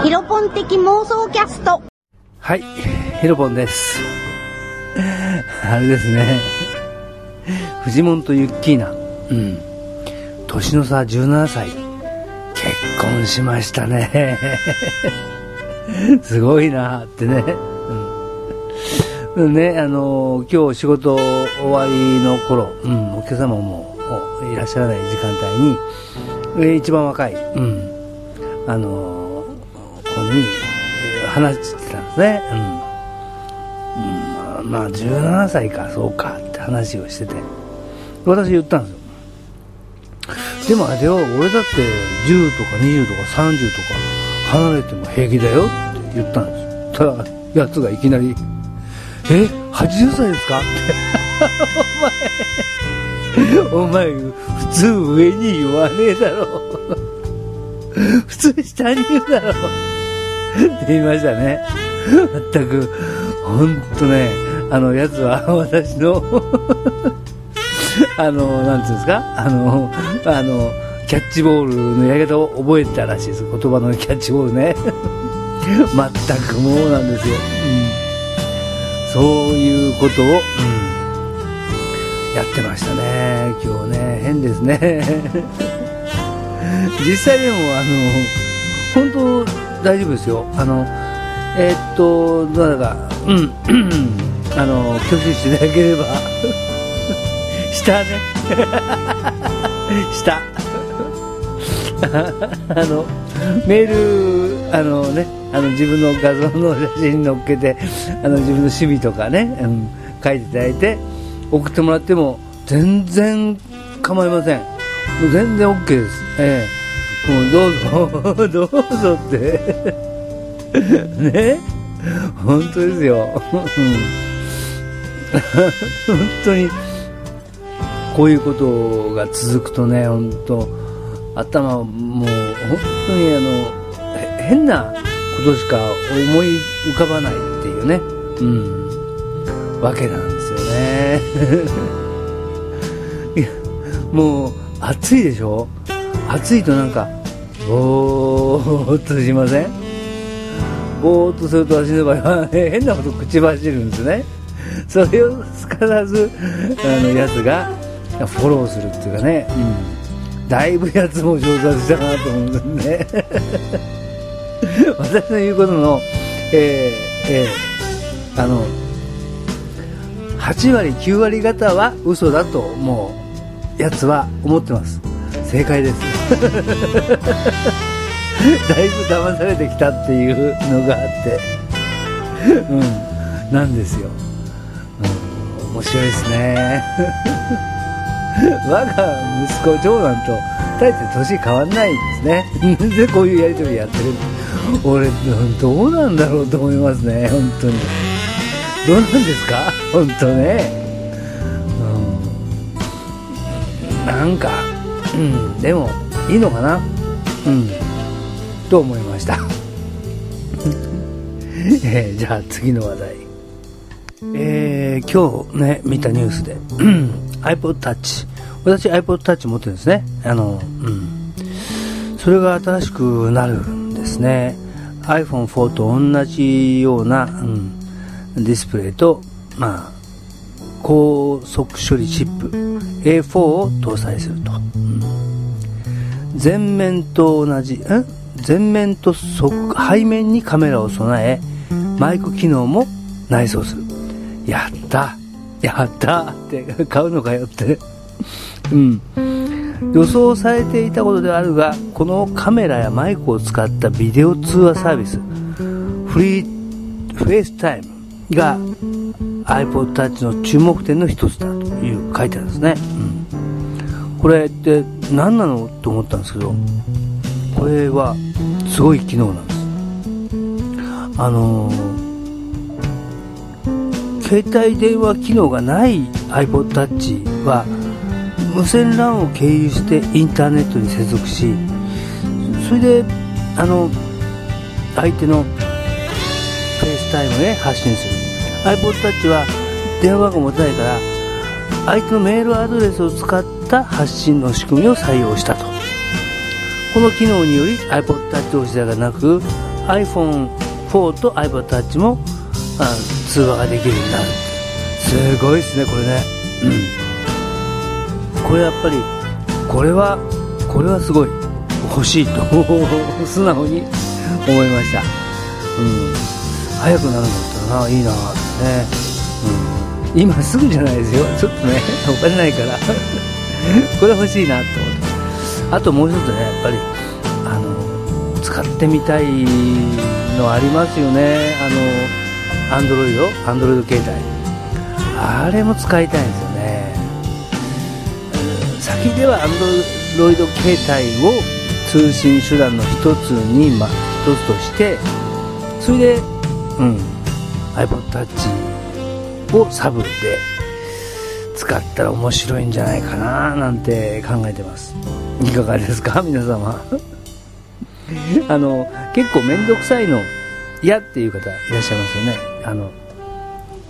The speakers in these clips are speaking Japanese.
ヒロポン的妄想キャスト。はい、ヒロポンです。あれですね。藤本とユッキーナ。うん。年の差17歳。結婚しましたね。すごいなってね。うん。ね、あの今日仕事終わりの頃、うん、お客様もいらっしゃらない時間帯に、えー一番若い、うん、あの子に話してたんですね。うん。うん、まあ、17歳か、そうかって話をしてて。私言ったんですよ。でもあれよ、俺だって10とか20とか30とか離れても平気だよって言ったんですよ。ただ、奴がいきなり、え ?80 歳ですか？って。お前、お前、普通上に言わねえだろ。普通下に言うだろ。って言いましたね。まったく、ほんとね、あの、やつは私の、あの、なんていうんですか？あの、あの、キャッチボールのやり方を覚えてたらしいです。言葉のキャッチボールね。まったくもうなんですよ。うん、そういうことを、うん、やってましたね。今日ね、変ですね。実際でも、あの、本当大丈夫ですよ。あの、えーっと、どうだか、うん、あの、挙手していただければ、下ね。下。あの、メール、あのね、あの自分の画像の写真に載っけて、あの自分の趣味とかね、うん、書いていただいて、送ってもらっても全然構いません。もう全然 OK です。ええもうどうぞ、どうぞって。ね？本当ですよ。本当に、こういうことが続くとね、本当、頭、もう、本当にあの、変なことしか思い浮かばないっていうね、うん、わけなんですよね。いや、もう、暑いでしょ？暑いとなんか、ぼーっとしません？ぼーっとすると私の場合は、ね、変なこと口走るんですね。それをすかさず、あの、やつがフォローするっていうかね、うん、だいぶやつも上達したなと思うんですね。私の言うことの、えー、えー、あの、8割、9割方は嘘だと、もう、やつは思ってます。正解です。だいぶ騙されてきたっていうのがあって、うん、なんですよ。うん、面白いですね。我が息子、長男と大して年変わんないんですね。で、こういうやりとりやってる。俺、どうなんだろうと思いますね、本当に。どうなんですか？本当ね。うん、なんか、うん、でも、いいのかな？うん。と思いました。えー、じゃあ次の話題。えー、今日ね、見たニュースで、iPod Touch。私 iPod Touch 持ってるんですね。あの、うん。それが新しくなるんですね。iPhone4 と同じような、うん、ディスプレイと、まあ、高速処理チップ A4 を搭載すると。うん前面と同じ、ん前面と側背面にカメラを備え、マイク機能も内蔵する。やったやったって買うのかよって。うん。予想されていたことであるが、このカメラやマイクを使ったビデオ通話サービス、フリー FaceTime が iPod Touch の注目点の一つだという書いてあるんですね。これって何なのと思ったんですけど、これはすごい機能なんです。あのー、携帯電話機能がない iPod Touch は無線 LAN を経由してインターネットに接続しそれであの相手の FaceTime で発信する iPod Touch は電話番号持たないから相手のメールアドレスを使ってた発信の仕組みを採用したと。この機能により iPod Touch 同士ではなく iPhone4 と iPod Touch もあ通話ができるようになるすごいですねこれね。うん。これやっぱりこれはこれはすごい。欲しいと。素直に思いました。うん。早くなるんだったらないいなってね、うん、今すぐじゃないですよ。ちょっとねお金ないから。これ欲しいなと思って。あともう一つねやっぱりあの使ってみたいのありますよね。あのアンドロイドアンドロイド携帯。あれも使いたいんですよね。先ではアンドロイド携帯を通信手段の一つに、ま、一つとしてそれで、うん、iPodTouch をサブで使ったら面白いんじゃないかななんて考えてます。いかがですか？皆様。あの結構面倒くさいの嫌っていう方いらっしゃいますよね。あの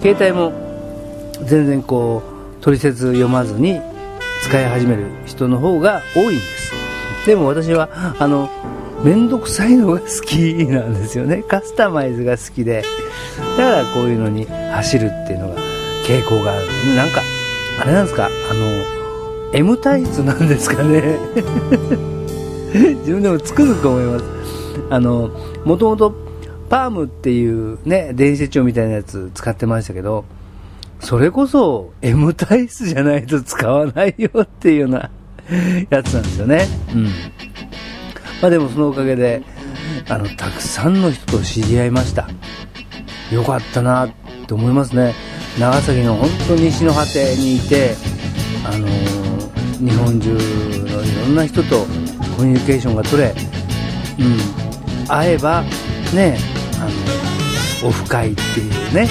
携帯も全然こう取説読まずに使い始める人の方が多いんです。でも私はあの面倒くさいのが好きなんですよね。カスタマイズが好きで。だからこういうのに走るっていうのが傾向があるなんかあれなんですか？あの M 体質なんですかね？自分でもつくづく思います。あのもともとパームっていうね電子手帳みたいなやつ使ってましたけどそれこそ M 体質じゃないと使わないよっていうような やつなんですよね。うん。まあでもそのおかげであのたくさんの人と知り合いました。よかったなって思いますね。長崎の本当西の果てにいてあのー、日本中のいろんな人とコミュニケーションが取れ、うん、会えばねあのオフ会っていうね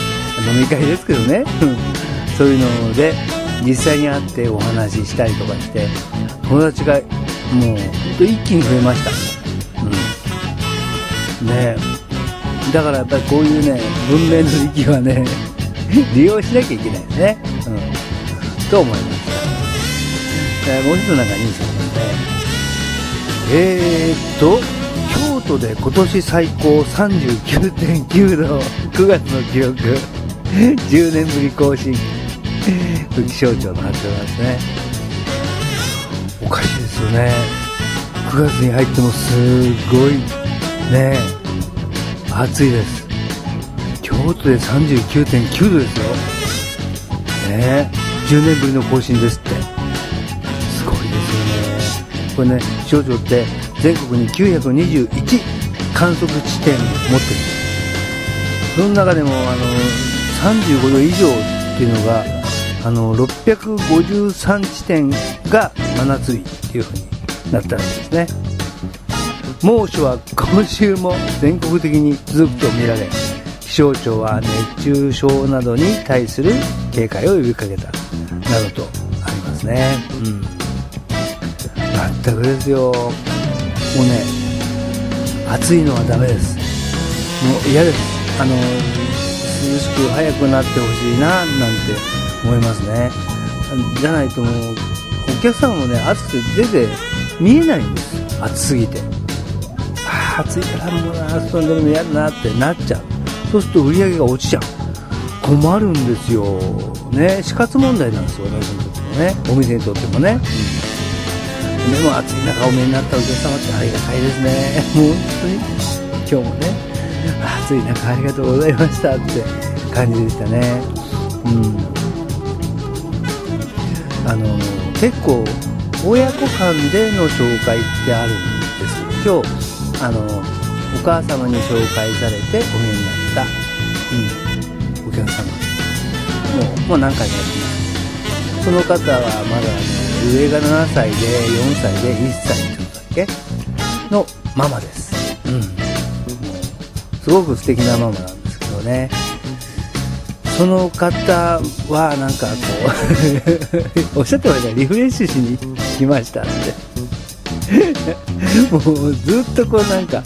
飲み会ですけどねそういうので実際に会ってお話ししたりとかして友達がもう本当一気に増えました、うん、ね。だからやっぱりこういうね文明の域はね 利用しなきゃいけないよね、うん、と思いました、えー、もう一つなんかニュースがありますね。えー、っと京都で今年最高39.9度。9月の記録。10年ぶり更新。気象庁の発表なんですね。おかしいですよね。9月に入ってもすごいね。暑いです。京都で39.9度ですよ。ね10年ぶりの更新ですって。すごいですよね。これね気象庁って全国に921観測地点を持ってる。んですその中でもあの35度以上っていうのがあの653地点が真夏日っていう風になったらしいですね。猛暑は今週も全国的に続くとみられ。気象庁は熱中症などに対する警戒を呼びかけたなどとありますね。うん。全くですよ。もうね暑いのはダメです。もう嫌です。あの涼しく早くなってほしいななんて思いますね。じゃないともうお客さんもね暑くて出て見えないんです。暑すぎて。あ暑いからもうな遊んでるの嫌だなってなっちゃう。そうすると売り上げが落ちちゃう。困るんですよ。ね。死活問題なんですよ私にとってもねお店にとってもね、うん、でも暑い中お見えになったお客様ってありがたいですね。も う本当に。今日もね暑い中ありがとうございましたって感じでしたね。うん。あの結構親子間での紹介ってあるんです今日あのお母様に紹介されてお見えになった、うん、お客様。もうもう何回もやってますその方はまだあの上が7歳で4歳で1歳ってことだけ？のママです。うん。もうすごく素敵なママなんですけどね。その方はなんかこう おっしゃってましたリフレッシュしに来ましたって。もうずっとこうなんか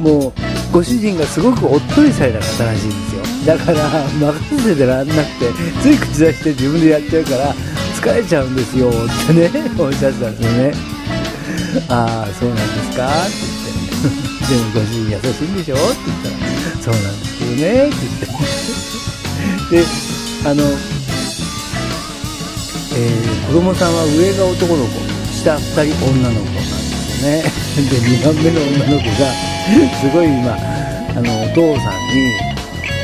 もうご主人がすごくおっとりされた方らしいんですよ。だから任せてらんなくてつい口出して自分でやっちゃうから疲れちゃうんですよってねおっしゃってたんですよね。ああそうなんですか？って言って。でもご主人優しいんでしょ？って言ったら、そうなんですけどね、って言って。で、あの、えー、子供さんは上が男の子、下2人女の子なんですよね。で、2番目の女の子が、すごい今、あの、お父さんに、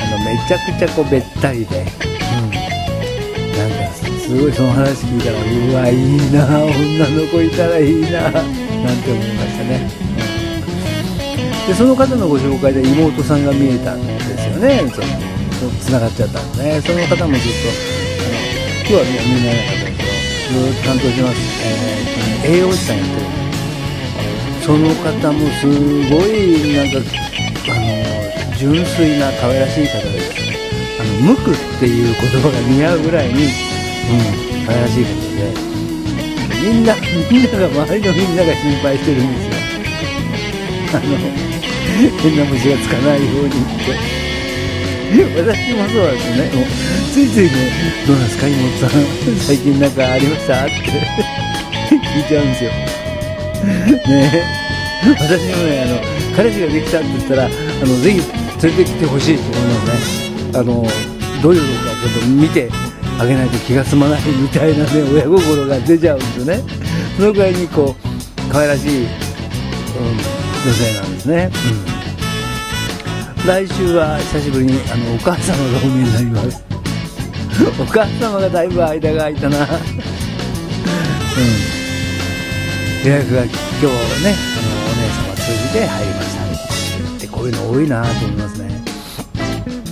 あの、めちゃくちゃこう、べったりで、うん。なんか、すごいその話聞いたら、うわ、いいな、女の子いたらいいな、なんて思いましたね。うんで、その方のご紹介で妹さんが見えたんですよね。その、繋がっちゃったんでね。その方もずっと、あの、今日はみんななかったんですけど、ずっと担当します。えー、栄養士さんやってるんでその方もすごい、なんか、あの、純粋な可愛らしい方です。あの、無垢っていう言葉が似合うぐらいに、うん、可愛らしい方で、みんな、みんなが、周りのみんなが心配してるんですよ。あの、変な虫がつかないようにって。私もそうですね。もうついついね、どうなんですか、妹さん。最近なんかありました？って聞いちゃうんですよ。ね私もね、あの、彼氏ができたって言ったら、あの、ぜひ連れてきてほしいと思いますね。あの、どういうのかちょっと見てあげないと気が済まないみたいなね、親心が出ちゃうんですよね。そのぐらいにこう、可愛らしい、うん、女性なんですね。うん来週は久しぶりにあのお母様がお見えになりますお母様がだいぶ間が空いたなうん予約が今日ねあのお姉様通じて入りましたでこういうの多いなと思いますね。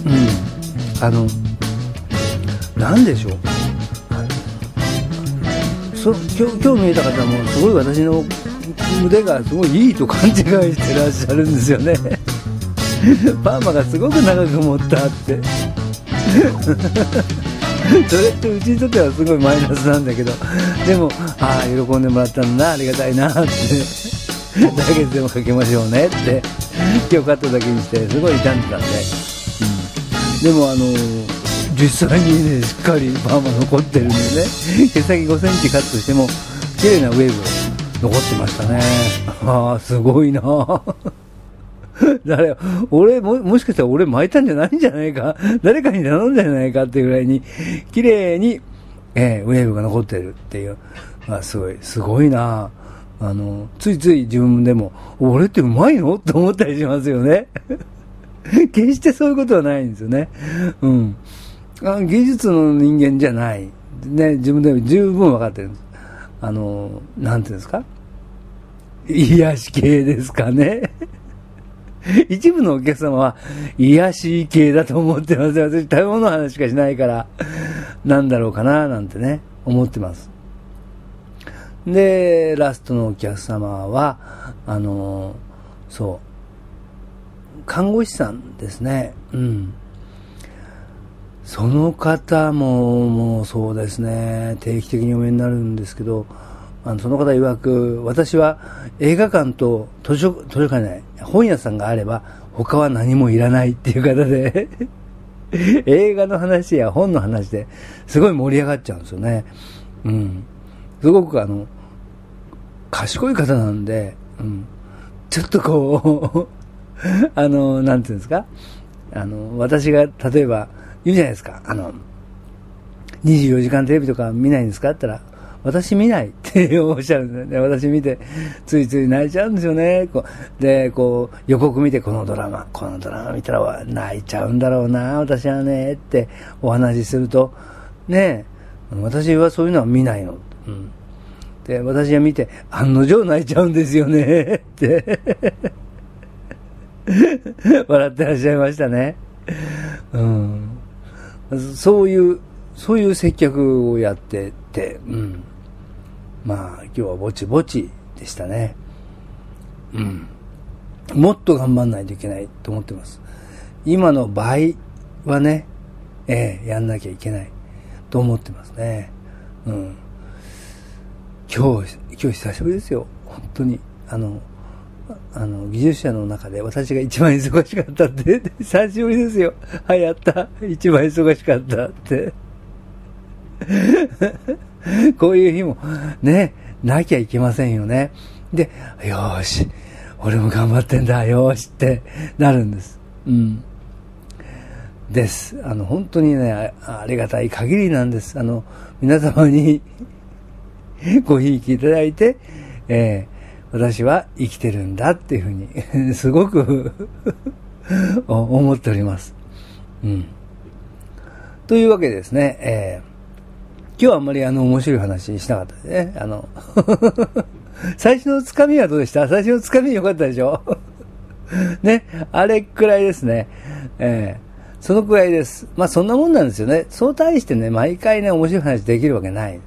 うん。あの何でしょう。そ今日今日見えた方もすごい私の腕がすごいいいと勘違いしてらっしゃるんですよね。パーマがすごく長く持ったって。それってうちにとってはすごいマイナスなんだけど。でもああ喜んでもらったんだなありがたいなって。来月でもかけましょうねって今日カットだけにしてすごい傷んでたんで、うん、でもあの実際にねしっかりパーマ残ってるんでね。毛先5センチカットしても綺麗なウェーブ残ってましたね。ああすごいな 誰、俺も、もしかしたら俺巻いたんじゃないんじゃないか？誰かに頼んだんじゃないかっていうぐらいに、綺麗に、えー、ウェーブが残ってるっていう。まあ、すごい、すごいなあの、ついつい自分でも、俺ってうまいの？と思ったりしますよね。決してそういうことはないんですよね。うん。あ技術の人間じゃない。ね、自分でも十分分かってるんです。あの、なんていうんですか？癒し系ですかね。一部のお客様は癒し系だと思ってます。私、食べ物の話しかしないから、なんだろうかな、なんてね、思ってます。で、ラストのお客様は、あの、そう、看護師さんですね。うん。その方も、もうそうですね、定期的にお見えになるんですけど、あのその方曰く、私は映画館と図書図書館ない、本屋さんがあれば、他は何もいらないっていう方で映画の話や本の話ですごい盛り上がっちゃうんですよね。うん。すごくあの、賢い方なんで、うん。ちょっとこう あの、なんていうんですか？あの、私が例えば言うじゃないですか。あの、24時間テレビとか見ないんですか？って言ったら、私見ないっておっしゃるんですね。私見て、ついつい泣いちゃうんですよね。こうで、こう、予告見て、このドラマ、このドラマ見たら泣いちゃうんだろうな、私はね、ってお話しすると、ね私はそういうのは見ないの。うん。で、私が見て、案の定泣いちゃうんですよね、って 笑ってらっしゃいましたね。うん。そういう、そういう接客をやってて、うん。まあ、今日はぼちぼちでしたね。うん。もっと頑張んないといけないと思ってます。今の倍はね、ええやんなきゃいけないと思ってますね。うん。今日、今日久しぶりですよ。本当に。あの、あの、技術者の中で私が一番忙しかったって、久しぶりですよ。はい、やった。一番忙しかったって。こういう日もね、なきゃいけませんよね。で、よし、俺も頑張ってんだよしってなるんです。うん。です。あの、本当にね、ありがたい限りなんです。あの、皆様に ごひいきいただいて、えー私は生きてるんだっていうふうに、すごく思っております。うん。というわけでですね、えー今日はあんまりあの面白い話しなかったですね。あの、最初のつかみはどうでした？最初のつかみ良かったでしょ？ね、あれくらいですね。えーそのくらいです。まあそんなもんなんですよね。そう対してね、毎回ね、面白い話できるわけない。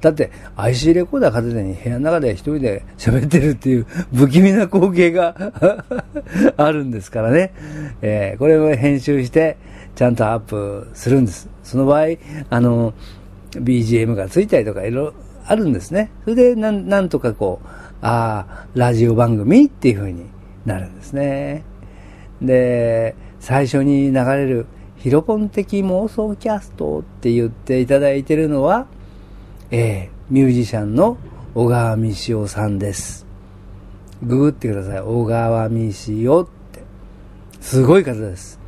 だって、IC レコーダー片手に部屋の中で一人で喋ってるっていう不気味な光景が あるんですからね。えーこれを編集して、ちゃんとアップするんです。その場合、あの、BGM がついたりとかいろいろあるんですね。それでなん、なんとかこう、ああ、ラジオ番組っていう風になるんですね。で、最初に流れるヒロポン的妄想キャストって言っていただいてるのは、えーミュージシャンの小川美潮さんです。ググってください。小川美潮って。すごい方です。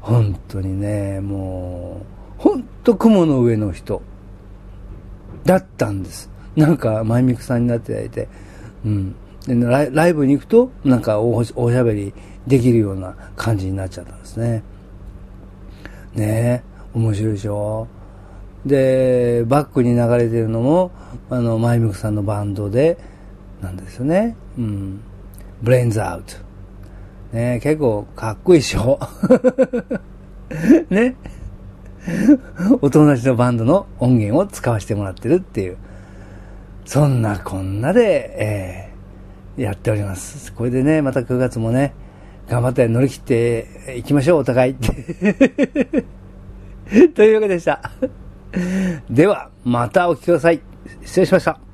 本当にね、もう、本当雲の上の人だったんです。なんか、マイミクさんになっていただいて、うん。でライブに行くと、なんかお、しゃべりできるような感じになっちゃったんですね。ねえ、面白いでしょで、バックに流れてるのも、あの、マイミクさんのバンドで、なんですよね。うん。ブレインズアウト。ねえ結構かっこいいでしょ ね お友達のバンドの音源を使わせてもらってるっていう。そんなこんなで、えーやっております。これでね、また9月もね、頑張って乗り切っていきましょう、お互い。というわけでした。では、またお聞きください。失礼しました。